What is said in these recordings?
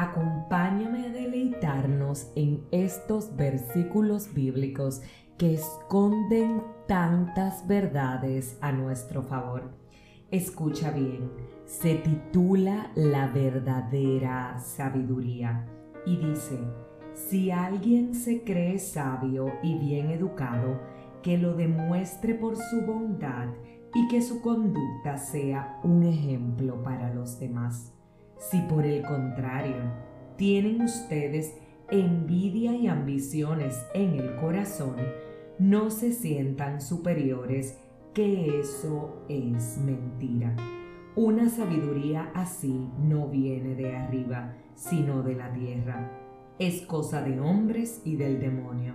Acompáñame a deleitarnos en estos versículos bíblicos que esconden tantas verdades a nuestro favor. Escucha bien, se titula La verdadera sabiduría y dice, si alguien se cree sabio y bien educado, que lo demuestre por su bondad y que su conducta sea un ejemplo para los demás. Si por el contrario tienen ustedes envidia y ambiciones en el corazón, no se sientan superiores, que eso es mentira. Una sabiduría así no viene de arriba, sino de la tierra. Es cosa de hombres y del demonio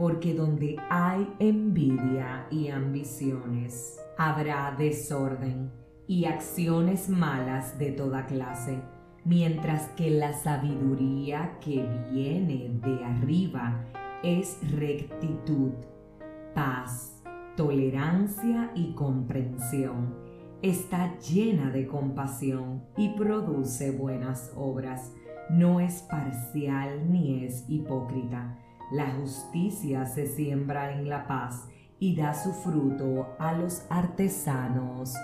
porque donde hay envidia y ambiciones, habrá desorden y acciones malas de toda clase, mientras que la sabiduría que viene de arriba es rectitud, paz, tolerancia y comprensión. Está llena de compasión y produce buenas obras. No es parcial ni es hipócrita la justicia se siembra en la paz y da su fruto a los artesanos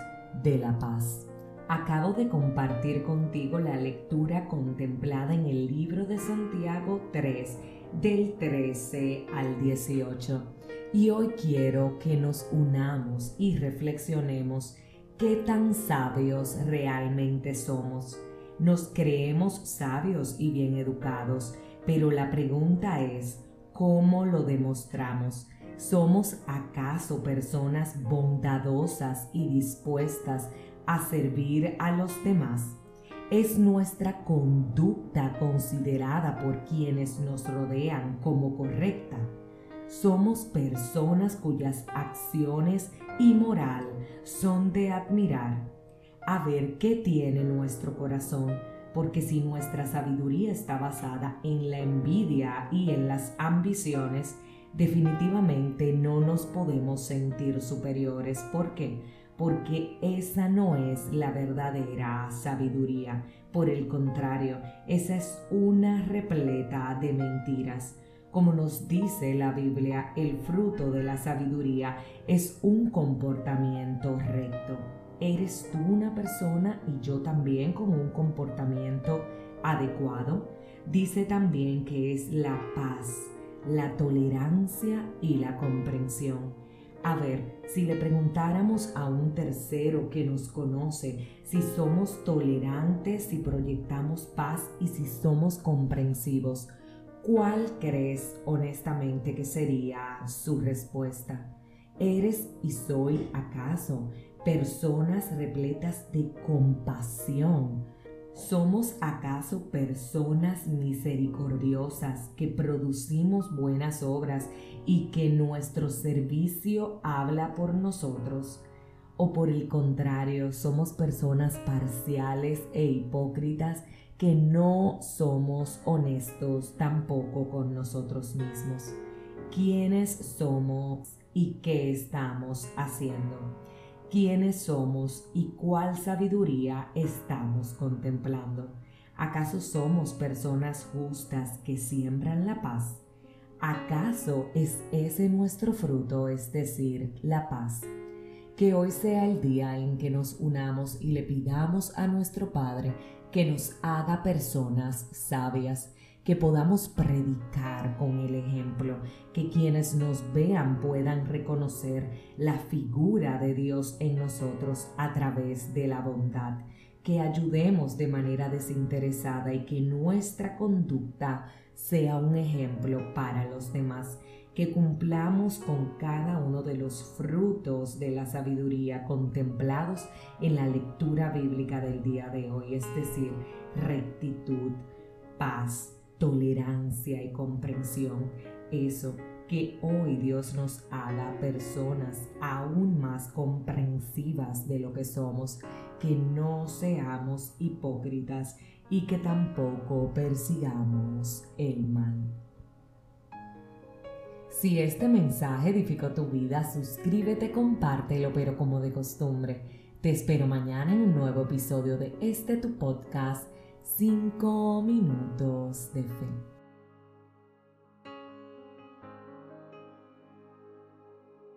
de la paz. Acabo de compartir contigo la lectura contemplada en el libro de Santiago 3 del 13 al 18 y hoy quiero que nos unamos y reflexionemos qué tan sabios realmente somos. Nos creemos sabios y bien educados, pero la pregunta es, ¿Cómo lo demostramos? ¿Somos acaso personas bondadosas y dispuestas a servir a los demás? ¿Es nuestra conducta considerada por quienes nos rodean como correcta? Somos personas cuyas acciones y moral son de admirar. A ver qué tiene nuestro corazón porque si nuestra sabiduría está basada en la envidia y en las ambiciones, definitivamente no nos podemos sentir superiores. ¿Por qué? Porque esa no es la verdadera sabiduría. Por el contrario, esa es una repleta de mentiras. Como nos dice la Biblia, el fruto de la sabiduría es un comportamiento recto. ¿Eres tú una persona y yo también con un comportamiento adecuado? Dice también que es la paz, la tolerancia y la comprensión. A ver, si le preguntáramos a un tercero que nos conoce si somos tolerantes, si proyectamos paz y si somos comprensivos, ¿cuál crees honestamente que sería su respuesta? ¿Eres y soy acaso personas repletas de compasión. ¿Somos acaso personas misericordiosas que producimos buenas obras y que nuestro servicio habla por nosotros? ¿O por el contrario, somos personas parciales e hipócritas que no somos honestos tampoco con nosotros mismos? ¿Quiénes somos y qué estamos haciendo? Quiénes somos y cuál sabiduría estamos contemplando. ¿Acaso somos personas justas que siembran la paz? ¿Acaso es ese nuestro fruto, es decir, la paz? Que hoy sea el día en que nos unamos y le pidamos a nuestro Padre que nos haga personas sabias que podamos predicar con el ejemplo, que quienes nos vean puedan reconocer la figura de Dios en nosotros a través de la bondad, que ayudemos de manera desinteresada y que nuestra conducta sea un ejemplo para los demás, que cumplamos con cada uno de los frutos de la sabiduría contemplados en la lectura bíblica del día de hoy, es decir, rectitud, paz, tolerancia y comprensión. Eso, que hoy Dios nos haga personas aún más comprensivas de lo que somos, que no seamos hipócritas y que tampoco persigamos el mal. Si este mensaje edificó tu vida, suscríbete, compártelo, pero como de costumbre, te espero mañana en un nuevo episodio de este tu podcast 5 minutos de fe.